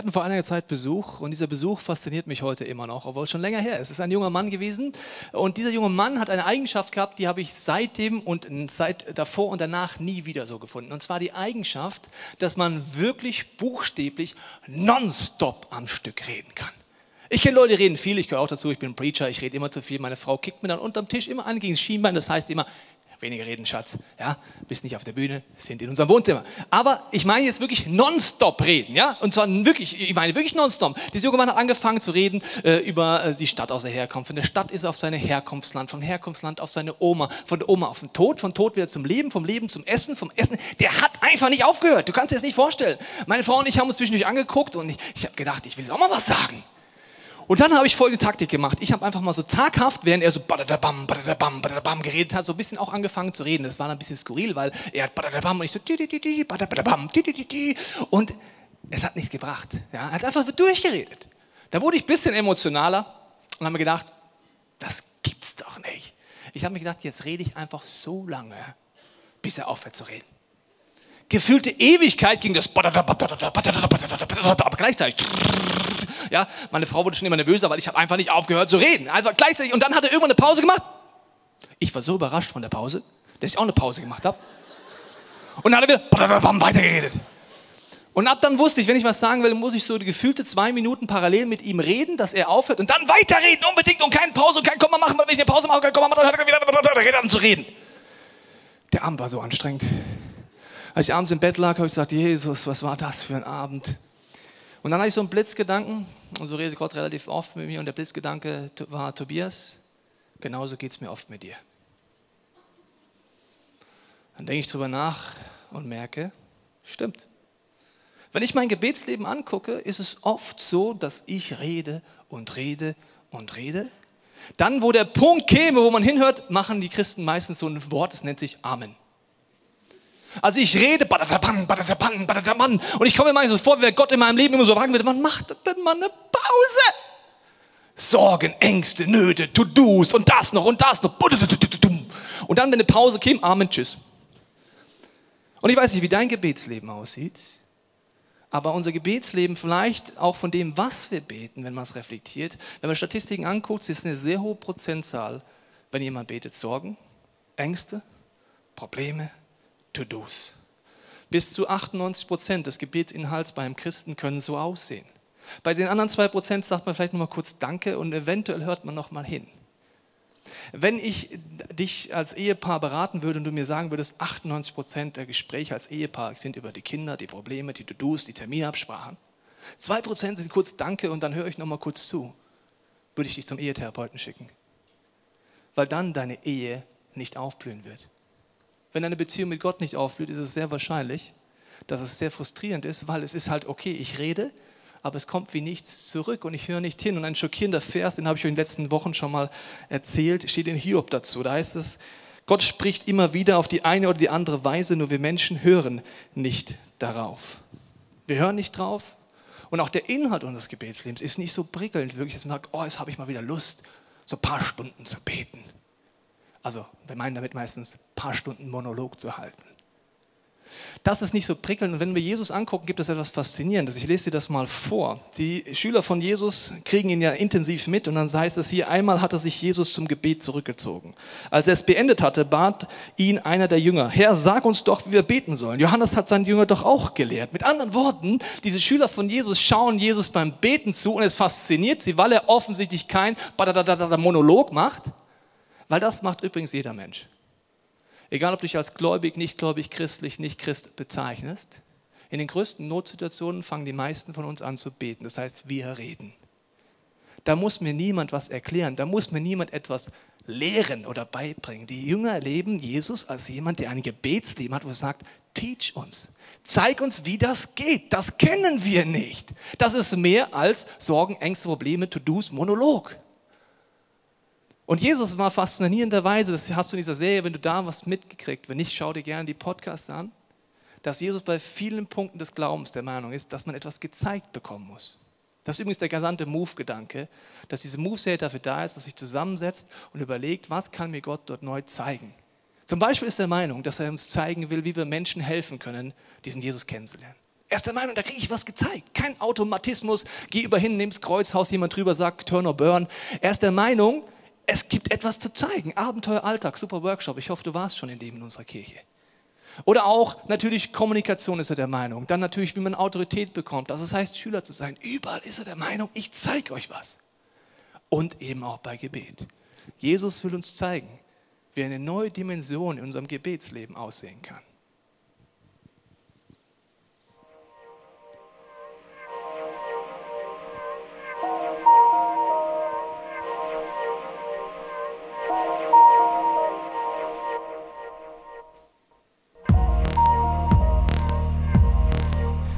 Hatten vor einiger Zeit Besuch und dieser Besuch fasziniert mich heute immer noch, obwohl es schon länger her ist. Es ist ein junger Mann gewesen und dieser junge Mann hat eine Eigenschaft gehabt, die habe ich seitdem und seit davor und danach nie wieder so gefunden. Und zwar die Eigenschaft, dass man wirklich buchstäblich nonstop am Stück reden kann. Ich kenne Leute, die reden viel, ich gehöre auch dazu, ich bin ein Preacher, ich rede immer zu viel. Meine Frau kickt mir dann unterm Tisch immer an gegen das Schienbein, das heißt immer, weniger reden, Schatz. Ja, bist nicht auf der Bühne, sind in unserem Wohnzimmer. Aber ich meine jetzt wirklich nonstop reden, ja? Und zwar wirklich, ich meine wirklich nonstop. Dieser junge Mann hat angefangen zu reden äh, über äh, die Stadt, aus der Herkunft. Von der Stadt ist auf seine Herkunftsland, vom Herkunftsland auf seine Oma, von der Oma auf den Tod, von Tod wieder zum Leben, vom Leben zum Essen, vom Essen. Der hat einfach nicht aufgehört. Du kannst dir das nicht vorstellen. Meine Frau und ich haben uns zwischendurch angeguckt und ich, ich habe gedacht, ich will auch mal was sagen. Und dann habe ich folgende Taktik gemacht. Ich habe einfach mal so taghaft, während er so badadabam, badadabam, badadabam geredet hat, so ein bisschen auch angefangen zu reden. Das war dann ein bisschen skurril, weil er hat badadabam und ich so badadabam, und es hat nichts gebracht. Ja, er hat einfach so durchgeredet. Da wurde ich ein bisschen emotionaler und habe mir gedacht, das gibt's doch nicht. Ich habe mir gedacht, jetzt rede ich einfach so lange, bis er aufhört zu reden. Gefühlte Ewigkeit ging das aber gleichzeitig ja, meine Frau wurde schon immer nervöser, weil ich habe einfach nicht aufgehört zu reden. Also gleichzeitig und dann hat er irgendwann eine Pause gemacht. Ich war so überrascht von der Pause, dass ich auch eine Pause gemacht habe. Und dann hat er wieder weitergeredet. Und ab dann wusste ich, wenn ich was sagen will, muss ich so gefühlte zwei Minuten parallel mit ihm reden, dass er aufhört und dann weiterreden unbedingt und keine Pause und kein Komma machen, wenn ich eine Pause mache, kein Komma machen, dann hat er wieder an zu reden. Der Abend war so anstrengend. Als ich abends im Bett lag, habe ich gesagt, Jesus, was war das für ein Abend? Und dann hatte ich so einen Blitzgedanken, und so redet Gott relativ oft mit mir, und der Blitzgedanke war, Tobias, genauso geht es mir oft mit dir. Dann denke ich drüber nach und merke, stimmt. Wenn ich mein Gebetsleben angucke, ist es oft so, dass ich rede und rede und rede. Dann, wo der Punkt käme, wo man hinhört, machen die Christen meistens so ein Wort, das nennt sich Amen. Also ich rede, und ich komme mir manchmal so vor, wie wenn Gott in meinem Leben immer so fragen würde, wann macht denn mal eine Pause? Sorgen, Ängste, Nöte, To-Dos und das noch und das noch. Und dann, wenn eine Pause käme, Amen, tschüss. Und ich weiß nicht, wie dein Gebetsleben aussieht, aber unser Gebetsleben vielleicht auch von dem, was wir beten, wenn man es reflektiert, wenn man Statistiken anguckt, ist eine sehr hohe Prozentzahl, wenn jemand betet, Sorgen, Ängste, Probleme, To-Dos. Bis zu 98 Prozent des Gebetsinhalts beim Christen können so aussehen. Bei den anderen zwei Prozent sagt man vielleicht noch mal kurz Danke und eventuell hört man noch mal hin. Wenn ich dich als Ehepaar beraten würde und du mir sagen würdest, 98 Prozent der Gespräche als Ehepaar sind über die Kinder, die Probleme, die To-Dos, die Terminabsprachen. Zwei Prozent sind kurz Danke und dann höre ich noch mal kurz zu. Würde ich dich zum Ehetherapeuten schicken. Weil dann deine Ehe nicht aufblühen wird. Wenn eine Beziehung mit Gott nicht aufblüht, ist es sehr wahrscheinlich, dass es sehr frustrierend ist, weil es ist halt okay, ich rede, aber es kommt wie nichts zurück und ich höre nicht hin. Und ein schockierender Vers, den habe ich euch in den letzten Wochen schon mal erzählt, steht in Hiob dazu. Da heißt es, Gott spricht immer wieder auf die eine oder die andere Weise, nur wir Menschen hören nicht darauf. Wir hören nicht drauf. Und auch der Inhalt unseres Gebetslebens ist nicht so prickelnd, wirklich, dass man sagt, oh, jetzt habe ich mal wieder Lust, so ein paar Stunden zu beten. Also wir meinen damit meistens ein paar Stunden Monolog zu halten. Das ist nicht so prickelnd. Und wenn wir Jesus angucken, gibt es etwas Faszinierendes. Ich lese dir das mal vor. Die Schüler von Jesus kriegen ihn ja intensiv mit und dann heißt es hier, einmal hatte sich Jesus zum Gebet zurückgezogen. Als er es beendet hatte, bat ihn einer der Jünger, Herr, sag uns doch, wie wir beten sollen. Johannes hat seinen Jünger doch auch gelehrt. Mit anderen Worten, diese Schüler von Jesus schauen Jesus beim Beten zu und es fasziniert sie, weil er offensichtlich kein Monolog macht, weil das macht übrigens jeder Mensch. Egal, ob du dich als gläubig, nicht gläubig, christlich, nicht Christ bezeichnest, in den größten Notsituationen fangen die meisten von uns an zu beten. Das heißt, wir reden. Da muss mir niemand was erklären, da muss mir niemand etwas lehren oder beibringen. Die Jünger erleben Jesus als jemand, der ein Gebetsleben hat, wo er sagt, teach uns, zeig uns, wie das geht. Das kennen wir nicht. Das ist mehr als Sorgen, Ängste, Probleme, To-Dos, Monolog. Und Jesus war faszinierenderweise, das hast du in dieser Serie, wenn du da was mitgekriegt, wenn nicht, schau dir gerne die Podcasts an, dass Jesus bei vielen Punkten des Glaubens der Meinung ist, dass man etwas gezeigt bekommen muss. Das ist übrigens der gesamte Move-Gedanke, dass diese Move-Serie dafür da ist, dass sich zusammensetzt und überlegt, was kann mir Gott dort neu zeigen. Zum Beispiel ist er der Meinung, dass er uns zeigen will, wie wir Menschen helfen können, diesen Jesus kennenzulernen. Er ist der Meinung, da kriege ich was gezeigt. Kein Automatismus, geh über hin, nimm's Kreuzhaus, jemand drüber sagt, turn or burn. Er ist der Meinung, es gibt etwas zu zeigen. Abenteuer, Alltag, super Workshop. Ich hoffe, du warst schon in dem in unserer Kirche. Oder auch natürlich Kommunikation ist er der Meinung. Dann natürlich, wie man Autorität bekommt. Also das heißt, Schüler zu sein. Überall ist er der Meinung, ich zeige euch was. Und eben auch bei Gebet. Jesus will uns zeigen, wie eine neue Dimension in unserem Gebetsleben aussehen kann.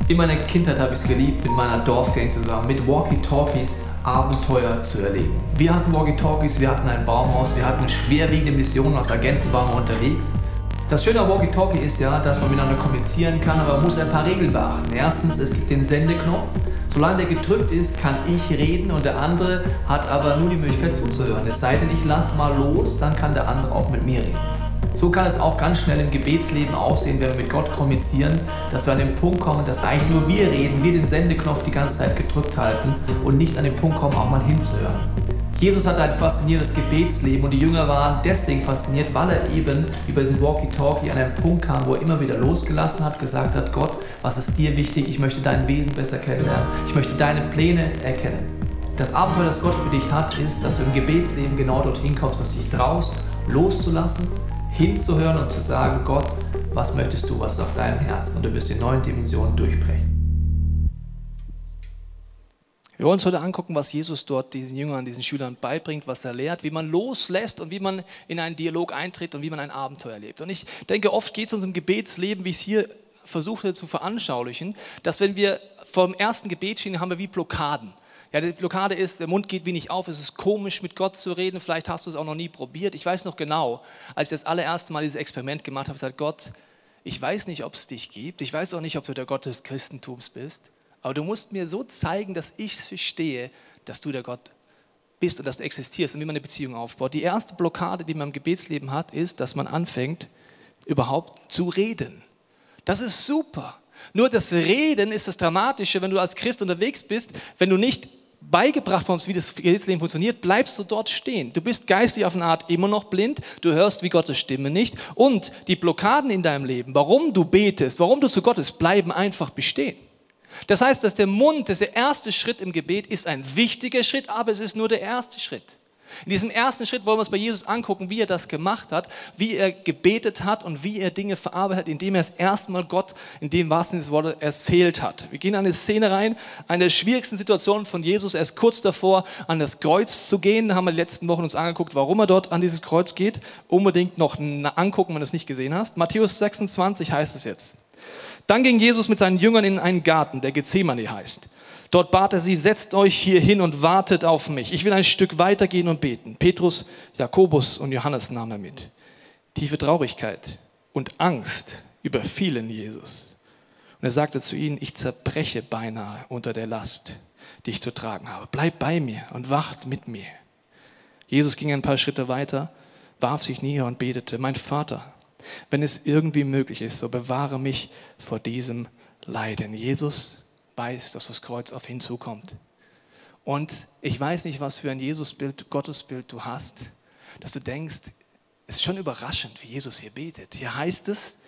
In meiner Kindheit habe ich es geliebt, mit meiner Dorfgang zusammen, mit Walkie-Talkies Abenteuer zu erleben. Wir hatten Walkie-Talkies, wir hatten ein Baumhaus, wir hatten schwerwiegende Missionen, als Agenten waren wir unterwegs. Das Schöne an Walkie-Talkie ist ja, dass man miteinander kommunizieren kann, aber man muss ein paar Regeln beachten. Erstens, es gibt den Sendeknopf. Solange der gedrückt ist, kann ich reden und der andere hat aber nur die Möglichkeit zuzuhören. Es sei denn, ich lasse mal los, dann kann der andere auch mit mir reden. So kann es auch ganz schnell im Gebetsleben aussehen, wenn wir mit Gott kommunizieren, dass wir an den Punkt kommen, dass eigentlich nur wir reden, wir den Sendeknopf die ganze Zeit gedrückt halten und nicht an den Punkt kommen, auch mal hinzuhören. Jesus hatte ein faszinierendes Gebetsleben und die Jünger waren deswegen fasziniert, weil er eben über diesen Walkie-Talkie an einen Punkt kam, wo er immer wieder losgelassen hat, gesagt hat, Gott, was ist dir wichtig? Ich möchte dein Wesen besser kennenlernen. Ich möchte deine Pläne erkennen. Das Abenteuer, das Gott für dich hat, ist, dass du im Gebetsleben genau dorthin kommst, dass du dich traust, loszulassen hinzuhören und zu sagen, Gott, was möchtest du, was ist auf deinem Herzen? Und du wirst die neuen Dimensionen durchbrechen. Wir wollen uns heute angucken, was Jesus dort diesen Jüngern, diesen Schülern beibringt, was er lehrt, wie man loslässt und wie man in einen Dialog eintritt und wie man ein Abenteuer erlebt. Und ich denke, oft geht es uns im Gebetsleben, wie ich es hier versuchte zu veranschaulichen, dass wenn wir vom ersten Gebet stehen, haben wir wie Blockaden. Ja, die Blockade ist, der Mund geht wenig auf, es ist komisch, mit Gott zu reden. Vielleicht hast du es auch noch nie probiert. Ich weiß noch genau, als ich das allererste Mal dieses Experiment gemacht habe, gesagt, Gott, ich weiß nicht, ob es dich gibt. Ich weiß auch nicht, ob du der Gott des Christentums bist. Aber du musst mir so zeigen, dass ich verstehe, dass du der Gott bist und dass du existierst und wie man eine Beziehung aufbaut. Die erste Blockade, die man im Gebetsleben hat, ist, dass man anfängt, überhaupt zu reden. Das ist super. Nur das Reden ist das Dramatische, wenn du als Christ unterwegs bist, wenn du nicht beigebracht bekommst, wie das Gebetsleben funktioniert, bleibst du dort stehen. Du bist geistig auf eine Art immer noch blind, du hörst wie Gottes Stimme nicht und die Blockaden in deinem Leben, warum du betest, warum du zu Gottes, bleiben einfach bestehen. Das heißt, dass der Mund, dass der erste Schritt im Gebet ist ein wichtiger Schritt, aber es ist nur der erste Schritt. In diesem ersten Schritt wollen wir uns bei Jesus angucken, wie er das gemacht hat, wie er gebetet hat und wie er Dinge verarbeitet hat, indem er es erstmal Gott in dem wahrsten Sinne des Wortes erzählt hat. Wir gehen in eine Szene rein, eine der schwierigsten Situationen von Jesus. Er ist kurz davor, an das Kreuz zu gehen. Da haben wir die letzten Wochen uns angeguckt, warum er dort an dieses Kreuz geht. Unbedingt noch angucken, wenn du es nicht gesehen hast. Matthäus 26 heißt es jetzt. Dann ging Jesus mit seinen Jüngern in einen Garten, der Gethsemane heißt. Dort bat er sie, setzt euch hier hin und wartet auf mich. Ich will ein Stück weitergehen und beten. Petrus, Jakobus und Johannes nahm er mit. Tiefe Traurigkeit und Angst überfielen Jesus. Und er sagte zu ihnen, ich zerbreche beinahe unter der Last, die ich zu tragen habe. Bleibt bei mir und wacht mit mir. Jesus ging ein paar Schritte weiter, warf sich nieder und betete, mein Vater, wenn es irgendwie möglich ist, so bewahre mich vor diesem Leiden. Jesus weiß, dass das Kreuz auf ihn zukommt. Und ich weiß nicht, was für ein Jesusbild, Gottesbild du hast, dass du denkst, es ist schon überraschend, wie Jesus hier betet. Hier heißt es,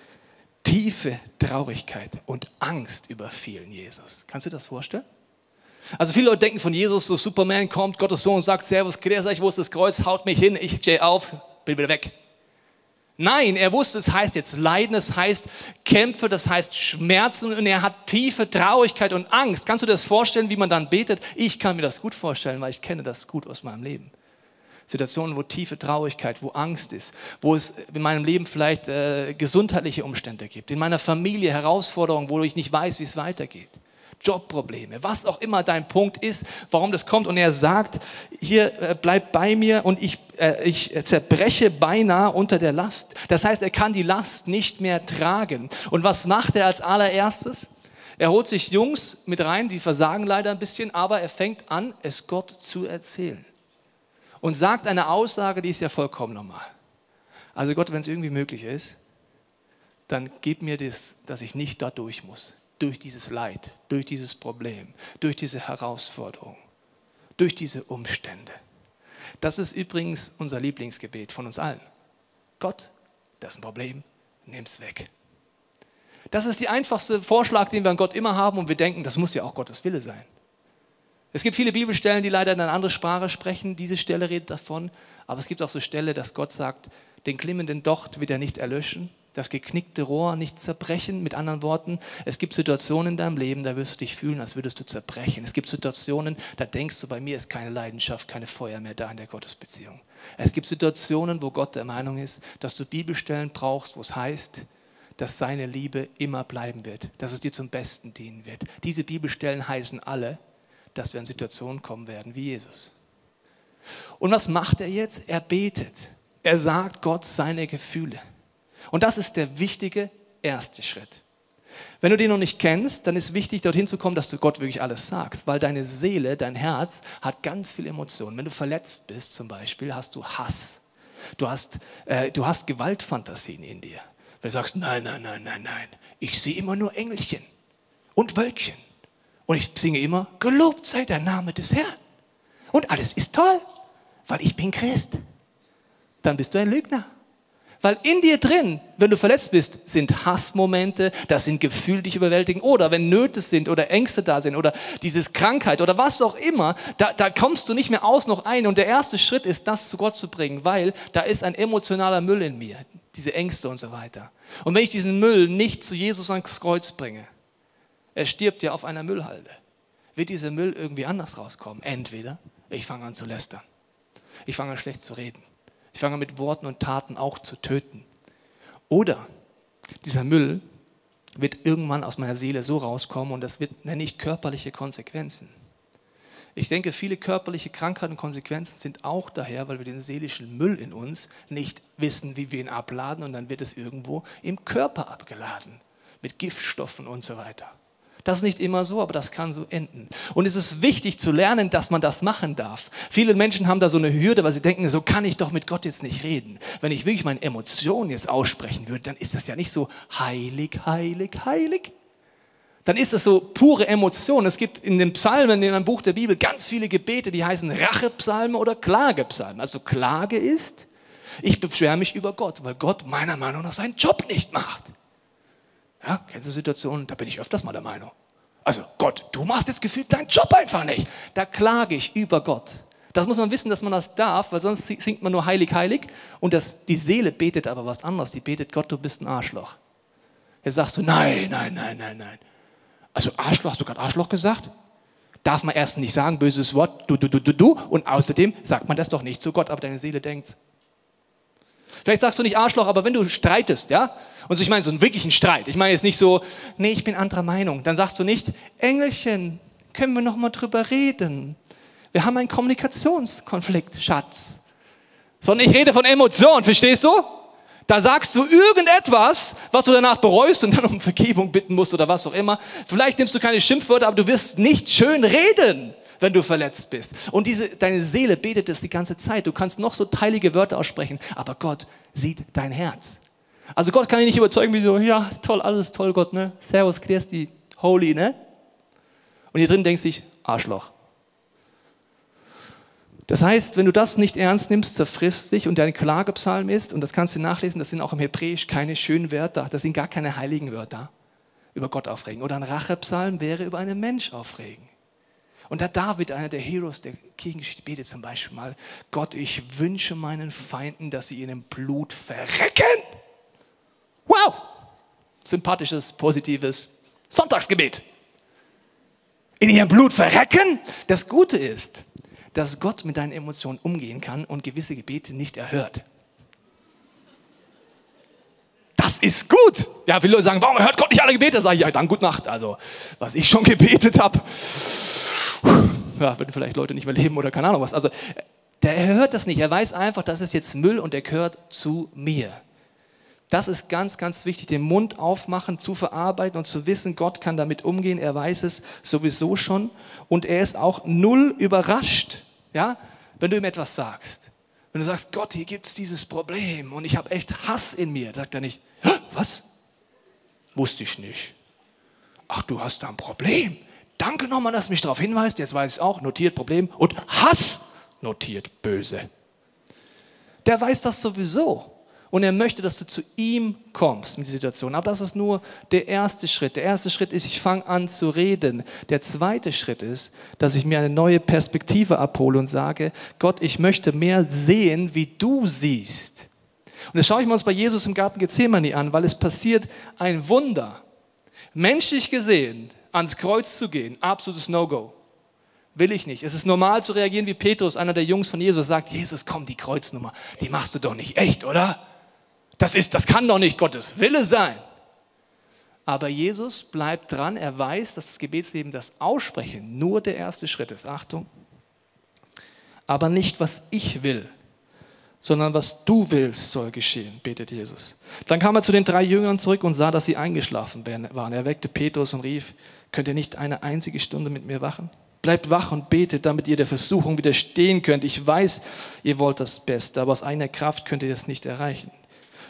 tiefe Traurigkeit und Angst überfielen Jesus. Kannst du dir das vorstellen? Also viele Leute denken von Jesus, so Superman kommt, Gottes Sohn sagt, Servus, Grüß euch, wo ist das Kreuz, haut mich hin, ich stehe auf, bin wieder weg. Nein, er wusste, es heißt jetzt Leiden, es heißt Kämpfe, das heißt Schmerzen und er hat tiefe Traurigkeit und Angst. Kannst du dir das vorstellen, wie man dann betet? Ich kann mir das gut vorstellen, weil ich kenne das gut aus meinem Leben. Situationen, wo tiefe Traurigkeit, wo Angst ist, wo es in meinem Leben vielleicht äh, gesundheitliche Umstände gibt, in meiner Familie Herausforderungen, wo ich nicht weiß, wie es weitergeht. Jobprobleme, was auch immer dein Punkt ist, warum das kommt. Und er sagt, hier äh, bleib bei mir und ich, äh, ich zerbreche beinahe unter der Last. Das heißt, er kann die Last nicht mehr tragen. Und was macht er als allererstes? Er holt sich Jungs mit rein, die versagen leider ein bisschen, aber er fängt an, es Gott zu erzählen. Und sagt eine Aussage, die ist ja vollkommen normal. Also Gott, wenn es irgendwie möglich ist, dann gib mir das, dass ich nicht da durch muss durch dieses Leid, durch dieses Problem, durch diese Herausforderung, durch diese Umstände. Das ist übrigens unser Lieblingsgebet von uns allen. Gott, das ist ein Problem, nimm's weg. Das ist der einfachste Vorschlag, den wir an Gott immer haben und wir denken, das muss ja auch Gottes Wille sein. Es gibt viele Bibelstellen, die leider in eine andere Sprache sprechen. Diese Stelle redet davon. Aber es gibt auch so Stelle, dass Gott sagt, den glimmenden Docht wird er nicht erlöschen, das geknickte Rohr nicht zerbrechen. Mit anderen Worten, es gibt Situationen in deinem Leben, da wirst du dich fühlen, als würdest du zerbrechen. Es gibt Situationen, da denkst du, bei mir ist keine Leidenschaft, keine Feuer mehr da in der Gottesbeziehung. Es gibt Situationen, wo Gott der Meinung ist, dass du Bibelstellen brauchst, wo es heißt, dass seine Liebe immer bleiben wird, dass es dir zum Besten dienen wird. Diese Bibelstellen heißen alle, dass wir in Situationen kommen werden wie Jesus. Und was macht er jetzt? Er betet. Er sagt Gott seine Gefühle. Und das ist der wichtige erste Schritt. Wenn du den noch nicht kennst, dann ist wichtig, dorthin zu kommen, dass du Gott wirklich alles sagst, weil deine Seele, dein Herz hat ganz viele Emotionen. Wenn du verletzt bist zum Beispiel, hast du Hass. Du hast, äh, du hast Gewaltfantasien in dir. Wenn du sagst, nein, nein, nein, nein, nein, ich sehe immer nur Engelchen und Wölkchen. Und ich singe immer, gelobt sei der Name des Herrn. Und alles ist toll, weil ich bin Christ. Dann bist du ein Lügner. Weil in dir drin, wenn du verletzt bist, sind Hassmomente, das sind Gefühle, die dich überwältigen. Oder wenn Nöte sind oder Ängste da sind oder dieses Krankheit oder was auch immer, da, da kommst du nicht mehr aus noch ein. Und der erste Schritt ist, das zu Gott zu bringen, weil da ist ein emotionaler Müll in mir, diese Ängste und so weiter. Und wenn ich diesen Müll nicht zu Jesus ans Kreuz bringe, er stirbt ja auf einer Müllhalde. Wird dieser Müll irgendwie anders rauskommen? Entweder ich fange an zu lästern. Ich fange an schlecht zu reden. Ich fange an mit Worten und Taten auch zu töten. Oder dieser Müll wird irgendwann aus meiner Seele so rauskommen und das wird, nenne ich körperliche Konsequenzen. Ich denke, viele körperliche Krankheiten und Konsequenzen sind auch daher, weil wir den seelischen Müll in uns nicht wissen, wie wir ihn abladen und dann wird es irgendwo im Körper abgeladen mit Giftstoffen und so weiter. Das ist nicht immer so, aber das kann so enden. Und es ist wichtig zu lernen, dass man das machen darf. Viele Menschen haben da so eine Hürde, weil sie denken, so kann ich doch mit Gott jetzt nicht reden. Wenn ich wirklich meine Emotionen jetzt aussprechen würde, dann ist das ja nicht so heilig, heilig, heilig. Dann ist das so pure Emotion. Es gibt in den Psalmen, in einem Buch der Bibel, ganz viele Gebete, die heißen Rachepsalme oder Klagepsalme. Also Klage ist, ich beschwere mich über Gott, weil Gott meiner Meinung nach seinen Job nicht macht. Ja, kennst du Situationen, da bin ich öfters mal der Meinung. Also Gott, du machst jetzt gefühlt deinen Job einfach nicht. Da klage ich über Gott. Das muss man wissen, dass man das darf, weil sonst singt man nur heilig, heilig. Und das, die Seele betet aber was anderes. Die betet, Gott, du bist ein Arschloch. Jetzt sagst du, nein, nein, nein, nein, nein. Also Arschloch, hast du gerade Arschloch gesagt? Darf man erst nicht sagen, böses Wort, du, du, du, du, du. Und außerdem sagt man das doch nicht zu Gott, aber deine Seele denkt, Vielleicht sagst du nicht Arschloch, aber wenn du streitest, ja, und so, ich meine so einen wirklichen Streit, ich meine jetzt nicht so, nee, ich bin anderer Meinung, dann sagst du nicht, Engelchen, können wir noch mal drüber reden? Wir haben einen Kommunikationskonflikt, Schatz. Sondern ich rede von Emotionen, verstehst du? Da sagst du irgendetwas, was du danach bereust und dann um Vergebung bitten musst oder was auch immer. Vielleicht nimmst du keine Schimpfwörter, aber du wirst nicht schön reden wenn du verletzt bist. Und diese, deine Seele betet es die ganze Zeit. Du kannst noch so teilige Wörter aussprechen, aber Gott sieht dein Herz. Also Gott kann dich nicht überzeugen, wie so, ja, toll, alles toll, Gott, ne? Servus, Christi, holy, ne? Und hier drin denkst du dich, Arschloch. Das heißt, wenn du das nicht ernst nimmst, zerfrisst dich und dein Klagepsalm ist, und das kannst du nachlesen, das sind auch im Hebräisch keine schönen Wörter, das sind gar keine heiligen Wörter, über Gott aufregen. Oder ein Rachepsalm wäre über einen Mensch aufregen. Und da David, einer der Heroes der Kirchengeschichte, betet zum Beispiel mal, Gott, ich wünsche meinen Feinden, dass sie in dem Blut verrecken. Wow! Sympathisches, positives Sonntagsgebet. In ihrem Blut verrecken? Das Gute ist, dass Gott mit deinen Emotionen umgehen kann und gewisse Gebete nicht erhört. Das ist gut. Ja, viele Leute sagen, warum hört Gott nicht alle Gebete? Sag ich, ja, dann gut Nacht. Also, was ich schon gebetet habe ja, würden vielleicht Leute nicht mehr leben oder keine Ahnung was. Also der hört das nicht. Er weiß einfach, das ist jetzt Müll und der gehört zu mir. Das ist ganz, ganz wichtig, den Mund aufmachen, zu verarbeiten und zu wissen, Gott kann damit umgehen. Er weiß es sowieso schon und er ist auch null überrascht, ja, wenn du ihm etwas sagst. Wenn du sagst, Gott, hier gibt es dieses Problem und ich habe echt Hass in mir, sagt er nicht, was? Wusste ich nicht. ach, du hast da ein Problem. Danke nochmal, dass du mich darauf hinweist. Jetzt weiß ich auch, notiert Problem. Und Hass notiert böse. Der weiß das sowieso. Und er möchte, dass du zu ihm kommst mit der Situation. Aber das ist nur der erste Schritt. Der erste Schritt ist, ich fange an zu reden. Der zweite Schritt ist, dass ich mir eine neue Perspektive abhole und sage, Gott, ich möchte mehr sehen, wie du siehst. Und das schaue ich mir uns bei Jesus im Garten Gethsemane an, weil es passiert ein Wunder. Menschlich gesehen, ans Kreuz zu gehen, absolutes No-Go. Will ich nicht. Es ist normal zu reagieren wie Petrus, einer der Jungs von Jesus, sagt, Jesus, komm, die Kreuznummer, die machst du doch nicht echt, oder? Das ist, das kann doch nicht Gottes Wille sein. Aber Jesus bleibt dran, er weiß, dass das Gebetsleben, das Aussprechen nur der erste Schritt ist. Achtung. Aber nicht, was ich will, sondern was du willst, soll geschehen, betet Jesus. Dann kam er zu den drei Jüngern zurück und sah, dass sie eingeschlafen waren. Er weckte Petrus und rief, könnt ihr nicht eine einzige Stunde mit mir wachen? Bleibt wach und betet, damit ihr der Versuchung widerstehen könnt. Ich weiß, ihr wollt das Beste, aber aus eigener Kraft könnt ihr es nicht erreichen.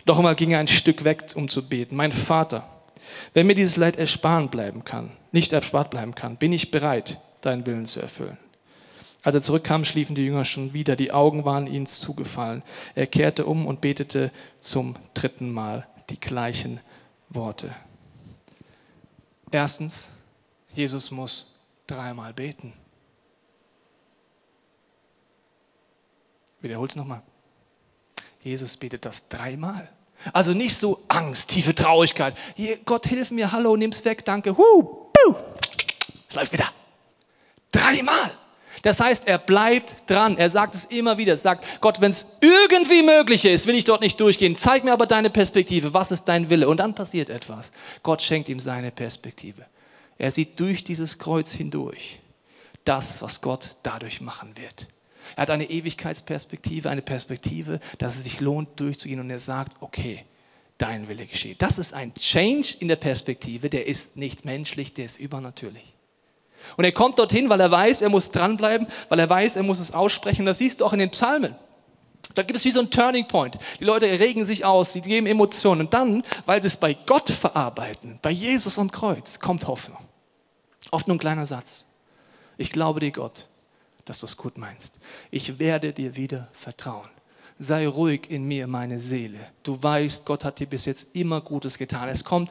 Doch einmal ging er ein Stück weg, um zu beten. Mein Vater, wenn mir dieses Leid ersparen bleiben kann, nicht erspart bleiben kann, bin ich bereit, deinen Willen zu erfüllen. Als er zurückkam, schliefen die Jünger schon wieder. Die Augen waren ihnen zugefallen. Er kehrte um und betete zum dritten Mal die gleichen Worte. Erstens, Jesus muss dreimal beten. Wiederhol's nochmal. Jesus betet das dreimal. Also nicht so Angst, tiefe Traurigkeit. Hier, Gott, hilf mir, hallo, nimm's weg, danke. Huh, puh. Es läuft wieder. Dreimal. Das heißt, er bleibt dran. Er sagt es immer wieder. Er sagt, Gott, wenn es irgendwie möglich ist, will ich dort nicht durchgehen. Zeig mir aber deine Perspektive. Was ist dein Wille? Und dann passiert etwas. Gott schenkt ihm seine Perspektive. Er sieht durch dieses Kreuz hindurch das, was Gott dadurch machen wird. Er hat eine Ewigkeitsperspektive, eine Perspektive, dass es sich lohnt, durchzugehen. Und er sagt, okay, dein Wille geschehe. Das ist ein Change in der Perspektive, der ist nicht menschlich, der ist übernatürlich. Und er kommt dorthin, weil er weiß, er muss dranbleiben, weil er weiß, er muss es aussprechen. Das siehst du auch in den Psalmen. Da gibt es wie so ein Turning Point. Die Leute regen sich aus, sie geben Emotionen. Und dann, weil sie es bei Gott verarbeiten, bei Jesus am Kreuz, kommt Hoffnung. Oft nur ein kleiner Satz. Ich glaube dir, Gott, dass du es gut meinst. Ich werde dir wieder vertrauen. Sei ruhig in mir, meine Seele. Du weißt, Gott hat dir bis jetzt immer Gutes getan. Es kommt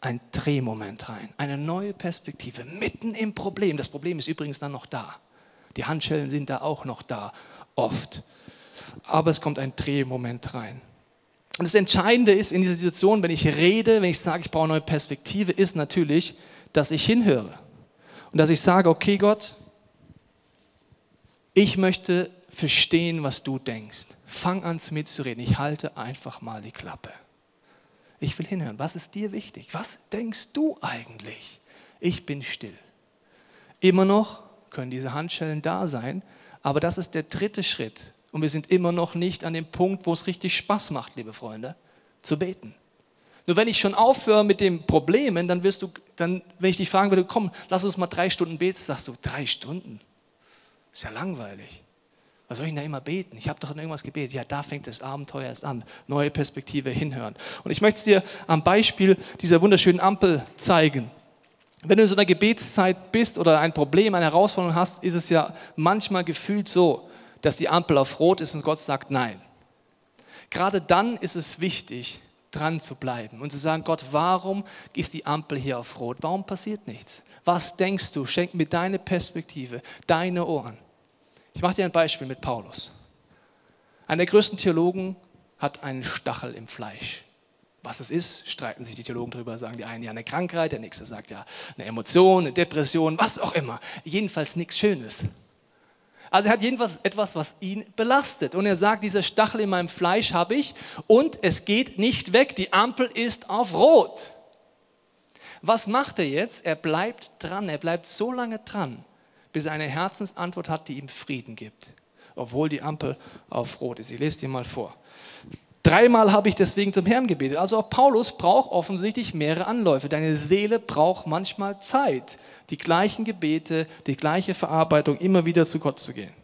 ein Drehmoment rein, eine neue Perspektive mitten im Problem. Das Problem ist übrigens dann noch da. Die Handschellen sind da auch noch da, oft. Aber es kommt ein Drehmoment rein. Und das Entscheidende ist in dieser Situation, wenn ich rede, wenn ich sage, ich brauche eine neue Perspektive, ist natürlich, dass ich hinhöre. Und dass ich sage, okay Gott, ich möchte verstehen, was du denkst. Fang an mitzureden. Ich halte einfach mal die Klappe. Ich will hinhören. Was ist dir wichtig? Was denkst du eigentlich? Ich bin still. Immer noch können diese Handschellen da sein, aber das ist der dritte Schritt. Und wir sind immer noch nicht an dem Punkt, wo es richtig Spaß macht, liebe Freunde, zu beten. Nur wenn ich schon aufhöre mit den Problemen, dann wirst du, dann, wenn ich dich fragen würde, komm, lass uns mal drei Stunden beten, sagst du, drei Stunden? Ist ja langweilig. Was soll ich denn da immer beten? Ich habe doch in irgendwas gebetet. Ja, da fängt das Abenteuer erst an. Neue Perspektive, hinhören. Und ich möchte es dir am Beispiel dieser wunderschönen Ampel zeigen. Wenn du in so einer Gebetszeit bist oder ein Problem, eine Herausforderung hast, ist es ja manchmal gefühlt so, dass die Ampel auf Rot ist und Gott sagt Nein. Gerade dann ist es wichtig, dran zu bleiben und zu sagen, Gott, warum ist die Ampel hier auf Rot? Warum passiert nichts? Was denkst du? Schenk mir deine Perspektive, deine Ohren. Ich mache dir ein Beispiel mit Paulus. Einer der größten Theologen hat einen Stachel im Fleisch. Was es ist, streiten sich die Theologen darüber, sagen die einen ja eine Krankheit, der nächste sagt ja eine Emotion, eine Depression, was auch immer. Jedenfalls nichts Schönes. Also er hat jedenfalls etwas, was ihn belastet. Und er sagt, dieser Stachel in meinem Fleisch habe ich und es geht nicht weg. Die Ampel ist auf Rot. Was macht er jetzt? Er bleibt dran. Er bleibt so lange dran, bis er eine Herzensantwort hat, die ihm Frieden gibt, obwohl die Ampel auf Rot ist. Ich lese dir mal vor. Dreimal habe ich deswegen zum Herrn gebetet. Also auch Paulus braucht offensichtlich mehrere Anläufe. Deine Seele braucht manchmal Zeit, die gleichen Gebete, die gleiche Verarbeitung immer wieder zu Gott zu gehen.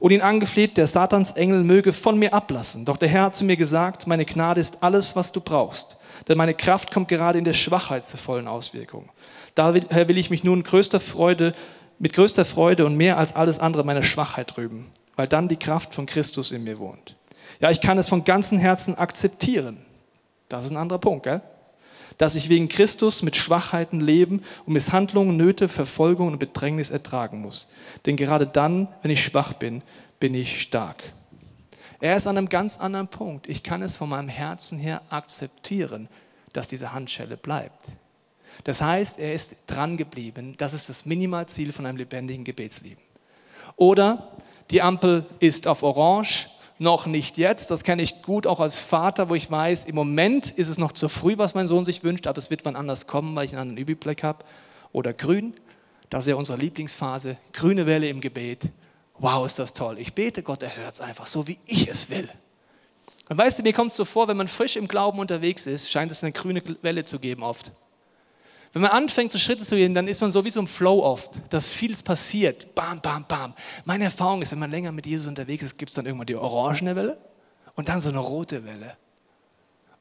und ihn angefleht, der Satansengel möge von mir ablassen. Doch der Herr hat zu mir gesagt, meine Gnade ist alles, was du brauchst. Denn meine Kraft kommt gerade in der Schwachheit zur vollen Auswirkung. Daher will ich mich nun größter Freude, mit größter Freude und mehr als alles andere meiner Schwachheit rüben, weil dann die Kraft von Christus in mir wohnt. Ja, ich kann es von ganzem Herzen akzeptieren. Das ist ein anderer Punkt, gell? dass ich wegen Christus mit Schwachheiten leben und Misshandlungen, Nöte, Verfolgung und Bedrängnis ertragen muss. Denn gerade dann, wenn ich schwach bin, bin ich stark. Er ist an einem ganz anderen Punkt. Ich kann es von meinem Herzen her akzeptieren, dass diese Handschelle bleibt. Das heißt, er ist dran geblieben. Das ist das Minimalziel von einem lebendigen Gebetsleben. Oder die Ampel ist auf Orange noch nicht jetzt. Das kenne ich gut auch als Vater, wo ich weiß, im Moment ist es noch zu früh, was mein Sohn sich wünscht, aber es wird wann anders kommen, weil ich einen anderen Überblick habe. Oder grün, das ist ja unsere Lieblingsphase, grüne Welle im Gebet. Wow, ist das toll. Ich bete, Gott er hört es einfach so, wie ich es will. Und weißt du, mir kommt es so vor, wenn man frisch im Glauben unterwegs ist, scheint es eine grüne Welle zu geben oft. Wenn man anfängt, so Schritte zu gehen, dann ist man so wie so im Flow oft, dass vieles passiert. Bam, bam, bam. Meine Erfahrung ist, wenn man länger mit Jesus unterwegs ist, gibt es dann irgendwann die orangene Welle und dann so eine rote Welle.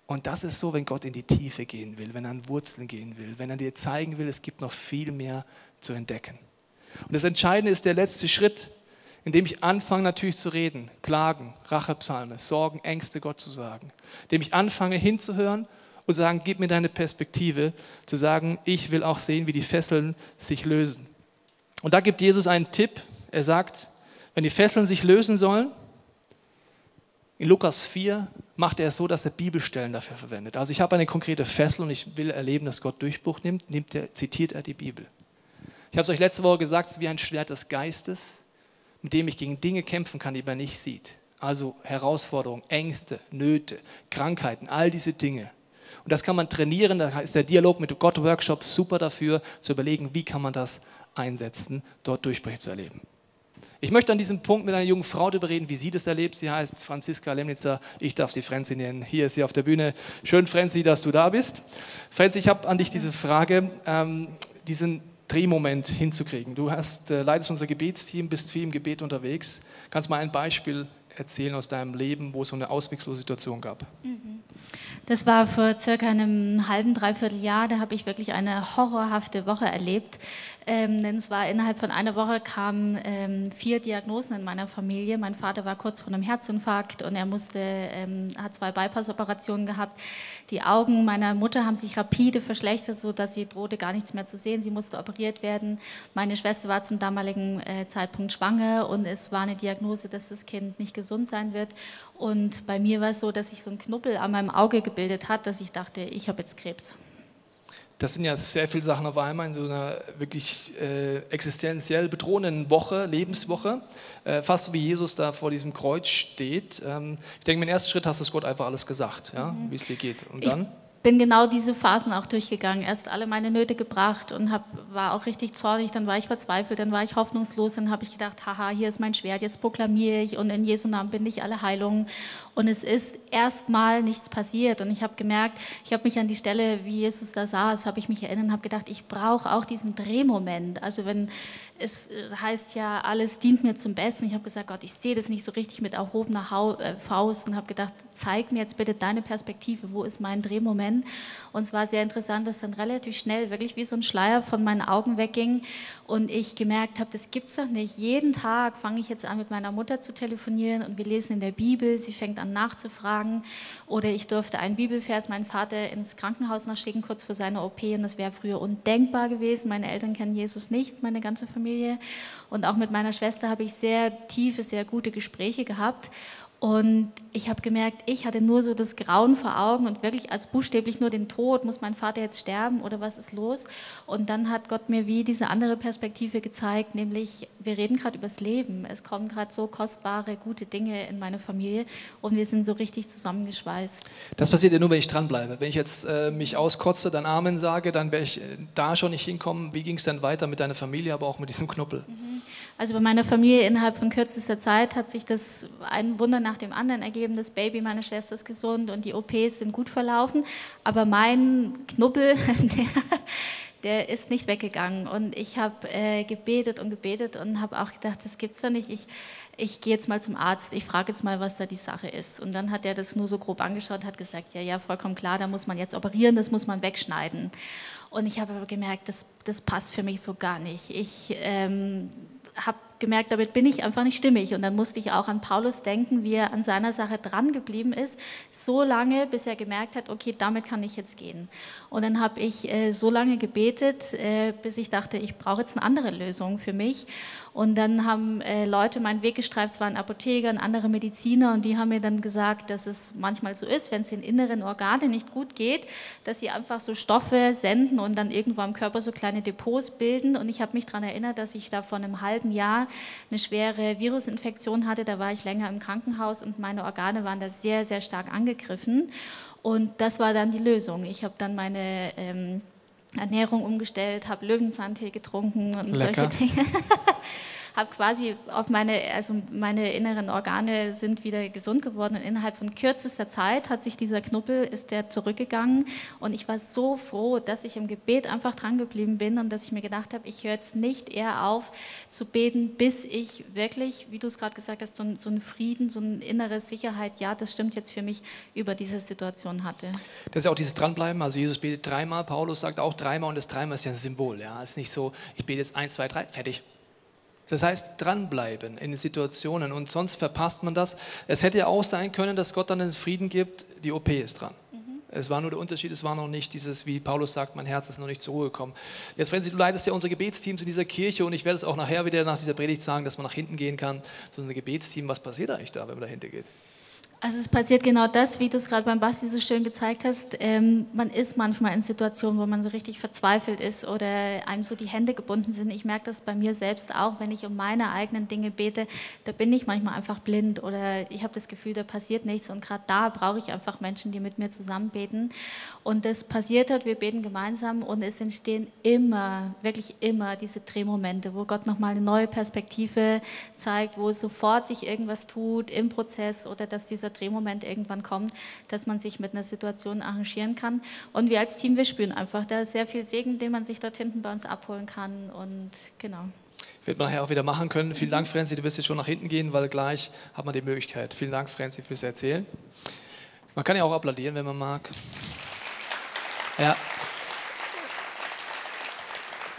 Und das ist so, wenn Gott in die Tiefe gehen will, wenn er an Wurzeln gehen will, wenn er dir zeigen will, es gibt noch viel mehr zu entdecken. Und das Entscheidende ist der letzte Schritt, in dem ich anfange natürlich zu reden, klagen, Rachepsalme, Sorgen, Ängste Gott zu sagen, indem ich anfange hinzuhören und sagen, gib mir deine Perspektive, zu sagen, ich will auch sehen, wie die Fesseln sich lösen. Und da gibt Jesus einen Tipp. Er sagt, wenn die Fesseln sich lösen sollen, in Lukas 4 macht er es so, dass er Bibelstellen dafür verwendet. Also ich habe eine konkrete Fessel und ich will erleben, dass Gott Durchbruch nimmt, nimmt er, zitiert er die Bibel. Ich habe es euch letzte Woche gesagt, es ist wie ein Schwert des Geistes, mit dem ich gegen Dinge kämpfen kann, die man nicht sieht. Also Herausforderungen, Ängste, Nöte, Krankheiten, all diese Dinge. Und das kann man trainieren, da ist der Dialog mit Gott Workshop super dafür, zu überlegen, wie kann man das einsetzen, dort Durchbrüche zu erleben. Ich möchte an diesem Punkt mit einer jungen Frau darüber reden, wie sie das erlebt. Sie heißt Franziska Lemnitzer. Ich darf sie Franzi nennen. Hier ist sie auf der Bühne. Schön, Franzi, dass du da bist. Franzi, ich habe an dich diese Frage, ähm, diesen Drehmoment hinzukriegen. Du hast, äh, leitest unser Gebetsteam, bist viel im Gebet unterwegs. Kannst mal ein Beispiel erzählen aus deinem Leben, wo es so eine auswegslose Situation gab? Mhm. Das war vor circa einem halben, dreiviertel Jahr. Da habe ich wirklich eine horrorhafte Woche erlebt. Ähm, denn es war innerhalb von einer Woche kamen ähm, vier Diagnosen in meiner Familie. Mein Vater war kurz vor einem Herzinfarkt und er musste, ähm, hat zwei Bypass-Operationen gehabt. Die Augen meiner Mutter haben sich rapide verschlechtert, sodass sie drohte gar nichts mehr zu sehen. Sie musste operiert werden. Meine Schwester war zum damaligen äh, Zeitpunkt schwanger und es war eine Diagnose, dass das Kind nicht gesund sein wird. Und bei mir war es so, dass sich so ein Knubbel an meinem Auge gebildet hat, dass ich dachte, ich habe jetzt Krebs. Das sind ja sehr viele Sachen auf einmal in so einer wirklich äh, existenziell bedrohenden Woche, Lebenswoche. Äh, fast so wie Jesus da vor diesem Kreuz steht. Ähm, ich denke, im ersten Schritt hast du Gott einfach alles gesagt, ja, mhm. wie es dir geht. Und dann? Bin genau diese Phasen auch durchgegangen. Erst alle meine Nöte gebracht und hab, war auch richtig zornig, dann war ich verzweifelt, dann war ich hoffnungslos, dann habe ich gedacht, haha, hier ist mein Schwert, jetzt proklamiere ich und in Jesu Namen bin ich alle Heilungen. Und es ist erstmal nichts passiert und ich habe gemerkt, ich habe mich an die Stelle, wie Jesus da saß, habe ich mich erinnert habe gedacht, ich brauche auch diesen Drehmoment. Also wenn es heißt ja, alles dient mir zum Besten. Ich habe gesagt, Gott, ich sehe das nicht so richtig mit erhobener äh, Faust und habe gedacht, zeig mir jetzt bitte deine Perspektive, wo ist mein Drehmoment? Und es war sehr interessant, dass dann relativ schnell wirklich wie so ein Schleier von meinen Augen wegging und ich gemerkt habe, das gibt's doch nicht. Jeden Tag fange ich jetzt an, mit meiner Mutter zu telefonieren und wir lesen in der Bibel. Sie fängt an nachzufragen oder ich durfte einen Bibelvers meinen Vater ins Krankenhaus nachschicken kurz vor seiner OP und das wäre früher undenkbar gewesen. Meine Eltern kennen Jesus nicht, meine ganze Familie. Familie. Und auch mit meiner Schwester habe ich sehr tiefe, sehr gute Gespräche gehabt. Und ich habe gemerkt, ich hatte nur so das Grauen vor Augen und wirklich als buchstäblich nur den Tod, muss mein Vater jetzt sterben oder was ist los? Und dann hat Gott mir wie diese andere Perspektive gezeigt, nämlich wir reden gerade übers Leben. Es kommen gerade so kostbare, gute Dinge in meine Familie und wir sind so richtig zusammengeschweißt. Das passiert ja nur, wenn ich dranbleibe. Wenn ich jetzt äh, mich auskotze, dann Amen sage, dann werde ich äh, da schon nicht hinkommen. Wie ging es dann weiter mit deiner Familie, aber auch mit diesem Knuppel? Mhm. Also bei meiner Familie innerhalb von kürzester Zeit hat sich das ein Wunder nach dem anderen ergeben. Das Baby meiner Schwester ist gesund und die OPs sind gut verlaufen. Aber mein Knubbel, der, der ist nicht weggegangen. Und ich habe äh, gebetet und gebetet und habe auch gedacht, das gibt's doch nicht. Ich, ich gehe jetzt mal zum Arzt, ich frage jetzt mal, was da die Sache ist. Und dann hat er das nur so grob angeschaut, hat gesagt, ja, ja, vollkommen klar, da muss man jetzt operieren, das muss man wegschneiden. Und ich habe aber gemerkt, das, das passt für mich so gar nicht. Ich ähm, habe gemerkt, damit bin ich einfach nicht stimmig. Und dann musste ich auch an Paulus denken, wie er an seiner Sache dran geblieben ist, so lange, bis er gemerkt hat, okay, damit kann ich jetzt gehen. Und dann habe ich äh, so lange gebetet, äh, bis ich dachte, ich brauche jetzt eine andere Lösung für mich. Und dann haben äh, Leute meinen Weg gestreift, es waren Apotheker und andere Mediziner, und die haben mir dann gesagt, dass es manchmal so ist, wenn es den inneren Organen nicht gut geht, dass sie einfach so Stoffe senden und dann irgendwo am Körper so kleine Depots bilden. Und ich habe mich daran erinnert, dass ich da vor einem halben Jahr eine schwere Virusinfektion hatte. Da war ich länger im Krankenhaus und meine Organe waren da sehr, sehr stark angegriffen. Und das war dann die Lösung. Ich habe dann meine ähm, Ernährung umgestellt, habe Löwenzahntee getrunken und Lecker. solche Dinge. habe quasi auf meine, also meine inneren Organe sind wieder gesund geworden und innerhalb von kürzester Zeit hat sich dieser Knubbel, ist der zurückgegangen und ich war so froh, dass ich im Gebet einfach dran geblieben bin und dass ich mir gedacht habe, ich höre jetzt nicht eher auf zu beten, bis ich wirklich, wie du es gerade gesagt hast, so, ein, so einen Frieden, so eine innere Sicherheit, ja, das stimmt jetzt für mich, über diese Situation hatte. Das ist ja auch dieses Dranbleiben. Also Jesus betet dreimal, Paulus sagt auch dreimal und das dreimal ist ja ein Symbol. Ja, es ist nicht so, ich bete jetzt eins, zwei, drei, fertig. Das heißt, dranbleiben in Situationen und sonst verpasst man das. Es hätte ja auch sein können, dass Gott dann den Frieden gibt, die OP ist dran. Es war nur der Unterschied, es war noch nicht dieses, wie Paulus sagt, mein Herz ist noch nicht zur Ruhe gekommen. Jetzt, Franzi, du leitest ja unsere Gebetsteams in dieser Kirche und ich werde es auch nachher wieder nach dieser Predigt sagen, dass man nach hinten gehen kann. So ein Gebetsteam, was passiert eigentlich da, wenn man dahinter geht? Also es passiert genau das, wie du es gerade beim Basti so schön gezeigt hast. Ähm, man ist manchmal in Situationen, wo man so richtig verzweifelt ist oder einem so die Hände gebunden sind. Ich merke das bei mir selbst auch, wenn ich um meine eigenen Dinge bete, da bin ich manchmal einfach blind oder ich habe das Gefühl, da passiert nichts und gerade da brauche ich einfach Menschen, die mit mir zusammen beten. Und das passiert hat, wir beten gemeinsam und es entstehen immer, wirklich immer diese Drehmomente, wo Gott nochmal eine neue Perspektive zeigt, wo sofort sich irgendwas tut im Prozess oder dass dieser Drehmoment irgendwann kommt, dass man sich mit einer Situation arrangieren kann. Und wir als Team, wir spüren einfach, da ist sehr viel Segen, den man sich dort hinten bei uns abholen kann und genau. Wird man nachher auch wieder machen können. Vielen Dank, Franzi. Du wirst jetzt schon nach hinten gehen, weil gleich hat man die Möglichkeit. Vielen Dank, Franzi, fürs Erzählen. Man kann ja auch applaudieren, wenn man mag. Ja.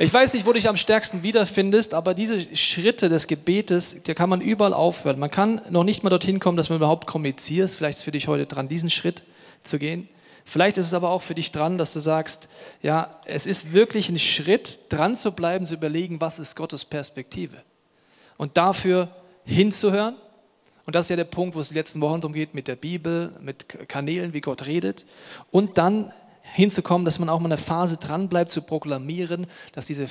Ich weiß nicht, wo du dich am stärksten wiederfindest, aber diese Schritte des Gebetes, da kann man überall aufhören. Man kann noch nicht mal dorthin kommen, dass man überhaupt kommuniziert. Vielleicht ist es für dich heute dran, diesen Schritt zu gehen. Vielleicht ist es aber auch für dich dran, dass du sagst, ja, es ist wirklich ein Schritt, dran zu bleiben, zu überlegen, was ist Gottes Perspektive. Und dafür hinzuhören. Und das ist ja der Punkt, wo es die letzten Wochen darum geht, mit der Bibel, mit Kanälen, wie Gott redet. Und dann hinzukommen, dass man auch mal eine Phase dranbleibt, zu proklamieren, dass diese,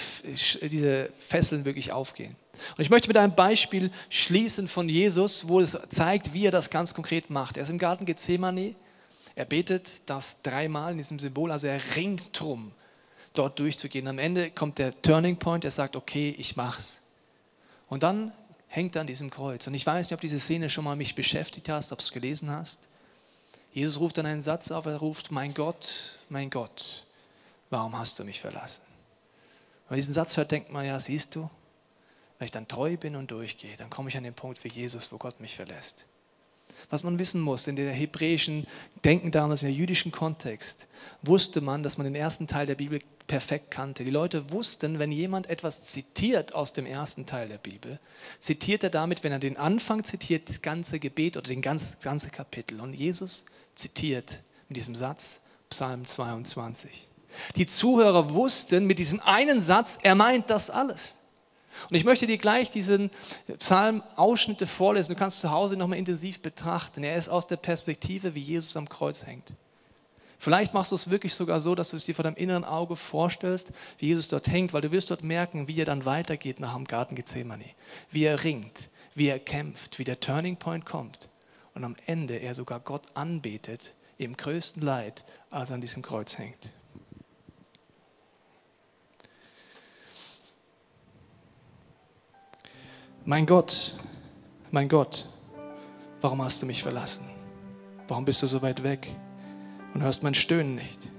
diese Fesseln wirklich aufgehen. Und ich möchte mit einem Beispiel schließen von Jesus, wo es zeigt, wie er das ganz konkret macht. Er ist im Garten Gethsemane, er betet das dreimal in diesem Symbol, also er ringt drum, dort durchzugehen. Am Ende kommt der Turning Point, er sagt, okay, ich mach's. Und dann hängt er an diesem Kreuz. Und ich weiß nicht, ob diese Szene schon mal mich beschäftigt hast, ob du es gelesen hast. Jesus ruft dann einen Satz auf, er ruft, mein Gott, mein Gott, warum hast du mich verlassen? Wenn man diesen Satz hört, denkt man, ja, siehst du, wenn ich dann treu bin und durchgehe, dann komme ich an den Punkt für Jesus, wo Gott mich verlässt. Was man wissen muss, in der hebräischen Denken damals, in der jüdischen Kontext, wusste man, dass man den ersten Teil der Bibel perfekt kannte. Die Leute wussten, wenn jemand etwas zitiert aus dem ersten Teil der Bibel, zitiert er damit, wenn er den Anfang zitiert, das ganze Gebet oder den ganze, das ganze Kapitel. Und Jesus zitiert mit diesem Satz Psalm 22. Die Zuhörer wussten mit diesem einen Satz, er meint das alles. Und ich möchte dir gleich diesen Psalm-Ausschnitte vorlesen. Du kannst zu Hause nochmal intensiv betrachten. Er ist aus der Perspektive, wie Jesus am Kreuz hängt. Vielleicht machst du es wirklich sogar so, dass du es dir vor deinem inneren Auge vorstellst, wie Jesus dort hängt, weil du wirst dort merken, wie er dann weitergeht nach dem Garten Gethsemane. Wie er ringt, wie er kämpft, wie der Turning Point kommt und am Ende er sogar Gott anbetet im größten Leid, als er an diesem Kreuz hängt. Mein Gott, mein Gott, warum hast du mich verlassen? Warum bist du so weit weg und hörst mein Stöhnen nicht?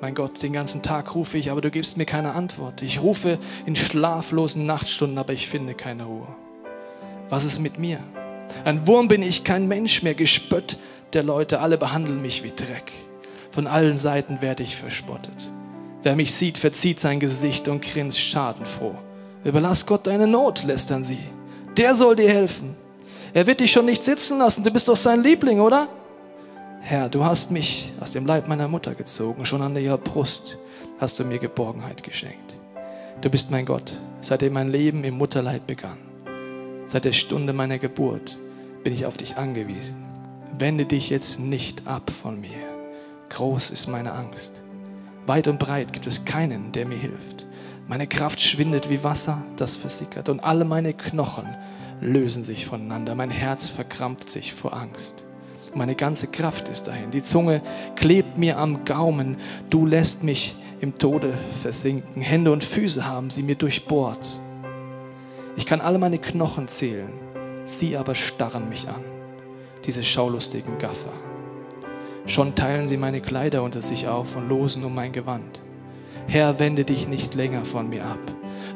Mein Gott, den ganzen Tag rufe ich, aber du gibst mir keine Antwort. Ich rufe in schlaflosen Nachtstunden, aber ich finde keine Ruhe. Was ist mit mir? Ein Wurm bin ich, kein Mensch mehr, gespött der Leute, alle behandeln mich wie Dreck. Von allen Seiten werde ich verspottet. Wer mich sieht, verzieht sein Gesicht und grinst schadenfroh. Überlass Gott deine Not, lästern sie. Der soll dir helfen. Er wird dich schon nicht sitzen lassen, du bist doch sein Liebling, oder? Herr, du hast mich aus dem Leib meiner Mutter gezogen, schon an ihrer Brust hast du mir Geborgenheit geschenkt. Du bist mein Gott, seitdem mein Leben im Mutterleib begann. Seit der Stunde meiner Geburt bin ich auf dich angewiesen. Wende dich jetzt nicht ab von mir. Groß ist meine Angst. Weit und breit gibt es keinen, der mir hilft. Meine Kraft schwindet wie Wasser, das versickert, und alle meine Knochen lösen sich voneinander. Mein Herz verkrampft sich vor Angst. Meine ganze Kraft ist dahin. Die Zunge klebt mir am Gaumen. Du lässt mich im Tode versinken. Hände und Füße haben sie mir durchbohrt. Ich kann alle meine Knochen zählen. Sie aber starren mich an. Diese schaulustigen Gaffer. Schon teilen sie meine Kleider unter sich auf und losen um mein Gewand. Herr, wende dich nicht länger von mir ab.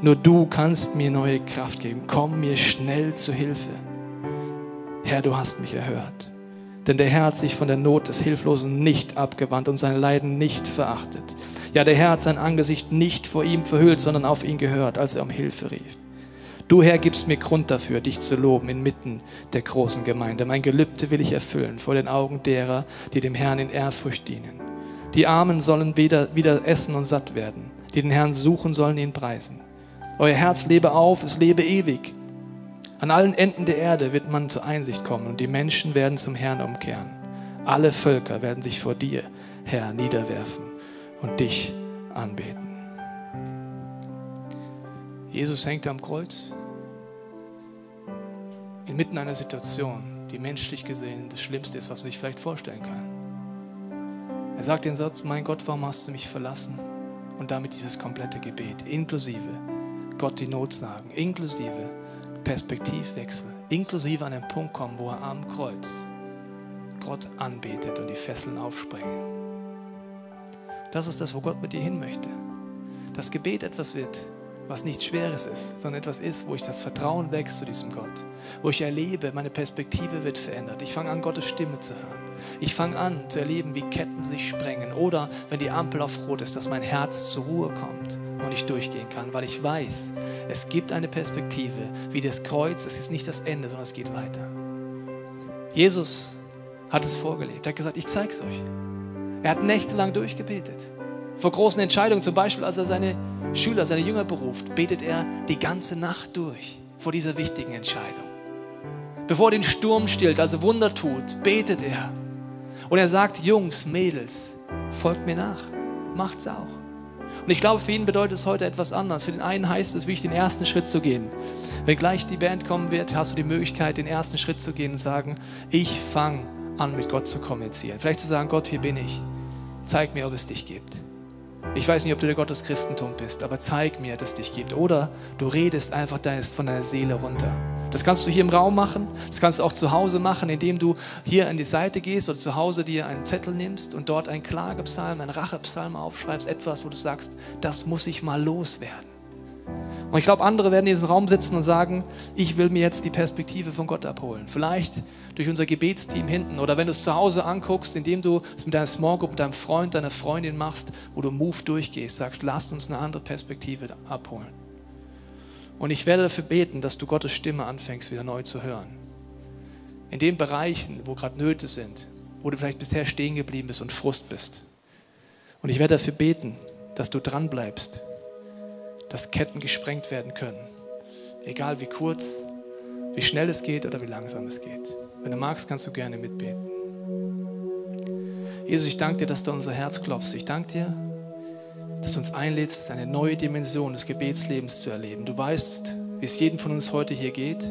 Nur du kannst mir neue Kraft geben. Komm mir schnell zu Hilfe. Herr, du hast mich erhört. Denn der Herr hat sich von der Not des Hilflosen nicht abgewandt und sein Leiden nicht verachtet. Ja, der Herr hat sein Angesicht nicht vor ihm verhüllt, sondern auf ihn gehört, als er um Hilfe rief. Du Herr gibst mir Grund dafür, dich zu loben inmitten der großen Gemeinde. Mein Gelübde will ich erfüllen vor den Augen derer, die dem Herrn in Ehrfurcht dienen. Die Armen sollen wieder, wieder essen und satt werden. Die den Herrn suchen, sollen ihn preisen. Euer Herz lebe auf, es lebe ewig. An allen Enden der Erde wird man zur Einsicht kommen und die Menschen werden zum Herrn umkehren. Alle Völker werden sich vor dir, Herr, niederwerfen und dich anbeten. Jesus hängt am Kreuz inmitten einer Situation, die menschlich gesehen das Schlimmste ist, was man sich vielleicht vorstellen kann. Er sagt den Satz, mein Gott, warum hast du mich verlassen? Und damit dieses komplette Gebet, inklusive Gott die Not sagen, inklusive Perspektivwechsel, inklusive an den Punkt kommen, wo er am Kreuz Gott anbetet und die Fesseln aufspringen. Das ist das, wo Gott mit dir hin möchte. Das Gebet etwas wird, was nichts Schweres ist, sondern etwas ist, wo ich das Vertrauen wächst zu diesem Gott, wo ich erlebe, meine Perspektive wird verändert. Ich fange an, Gottes Stimme zu hören. Ich fange an zu erleben, wie Ketten sich sprengen oder wenn die Ampel auf Rot ist, dass mein Herz zur Ruhe kommt und ich durchgehen kann, weil ich weiß, es gibt eine Perspektive, wie das Kreuz, es ist nicht das Ende, sondern es geht weiter. Jesus hat es vorgelebt. Er hat gesagt, ich zeige es euch. Er hat nächtelang durchgebetet. Vor großen Entscheidungen, zum Beispiel als er seine Schüler, seine Jünger beruft, betet er die ganze Nacht durch vor dieser wichtigen Entscheidung. Bevor er den Sturm stillt, also Wunder tut, betet er. Und er sagt, Jungs, Mädels, folgt mir nach, macht's auch. Und ich glaube, für ihn bedeutet es heute etwas anderes. Für den einen heißt es, wirklich den ersten Schritt zu gehen. Wenn gleich die Band kommen wird, hast du die Möglichkeit, den ersten Schritt zu gehen und sagen, ich fange an, mit Gott zu kommunizieren. Vielleicht zu sagen, Gott, hier bin ich. Zeig mir, ob es dich gibt. Ich weiß nicht, ob du der Gott des Christentums bist, aber zeig mir, dass es dich gibt. Oder du redest einfach von deiner Seele runter. Das kannst du hier im Raum machen, das kannst du auch zu Hause machen, indem du hier an die Seite gehst oder zu Hause dir einen Zettel nimmst und dort einen Klagepsalm, einen Rachepsalm aufschreibst, etwas, wo du sagst, das muss ich mal loswerden. Und ich glaube, andere werden in diesem Raum sitzen und sagen, ich will mir jetzt die Perspektive von Gott abholen. Vielleicht durch unser Gebetsteam hinten oder wenn du es zu Hause anguckst, indem du es mit deiner Small Group, deinem Freund, deiner Freundin machst, wo du Move durchgehst, sagst, lasst uns eine andere Perspektive abholen. Und ich werde dafür beten, dass du Gottes Stimme anfängst wieder neu zu hören. In den Bereichen, wo gerade Nöte sind, wo du vielleicht bisher stehen geblieben bist und Frust bist. Und ich werde dafür beten, dass du dran bleibst, dass Ketten gesprengt werden können. Egal wie kurz, wie schnell es geht oder wie langsam es geht. Wenn du magst, kannst du gerne mitbeten. Jesus, ich danke dir, dass du unser Herz klopfst. Ich danke dir, dass du uns einlädst, eine neue Dimension des Gebetslebens zu erleben. Du weißt, wie es jedem von uns heute hier geht,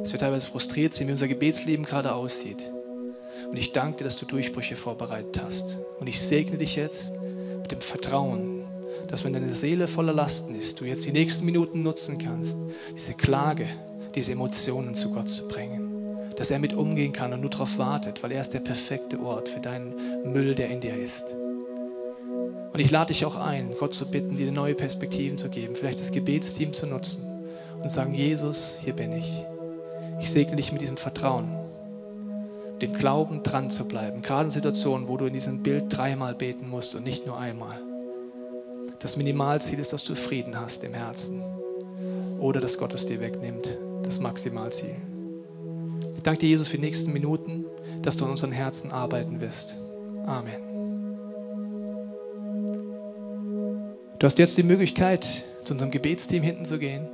dass wir teilweise frustriert sind, wie unser Gebetsleben gerade aussieht. Und ich danke dir, dass du Durchbrüche vorbereitet hast. Und ich segne dich jetzt mit dem Vertrauen, dass wenn deine Seele voller Lasten ist, du jetzt die nächsten Minuten nutzen kannst, diese Klage, diese Emotionen zu Gott zu bringen. Dass er mit umgehen kann und nur darauf wartet, weil er ist der perfekte Ort für deinen Müll, der in dir ist. Und ich lade dich auch ein, Gott zu bitten, dir neue Perspektiven zu geben, vielleicht das Gebetsteam zu nutzen und sagen, Jesus, hier bin ich. Ich segne dich mit diesem Vertrauen, dem Glauben dran zu bleiben, gerade in Situationen, wo du in diesem Bild dreimal beten musst und nicht nur einmal. Das Minimalziel ist, dass du Frieden hast im Herzen oder dass Gott es dir wegnimmt, das Maximalziel. Ich danke dir, Jesus, für die nächsten Minuten, dass du an unseren Herzen arbeiten wirst. Amen. Du hast jetzt die Möglichkeit, zu unserem Gebetsteam hinten zu gehen.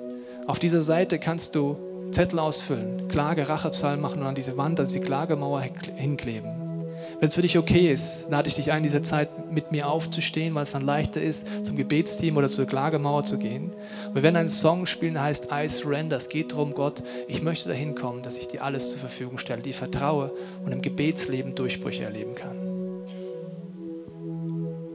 Auf dieser Seite kannst du Zettel ausfüllen, Klage, Rachepsalm machen und an diese Wand, also die Klagemauer hinkleben. Wenn es für dich okay ist, lade ich dich ein, in dieser Zeit mit mir aufzustehen, weil es dann leichter ist, zum Gebetsteam oder zur Klagemauer zu gehen. Wir werden einen Song spielen, der heißt I Surrender. Es geht darum, Gott, ich möchte dahin kommen, dass ich dir alles zur Verfügung stelle, dir vertraue und im Gebetsleben Durchbrüche erleben kann.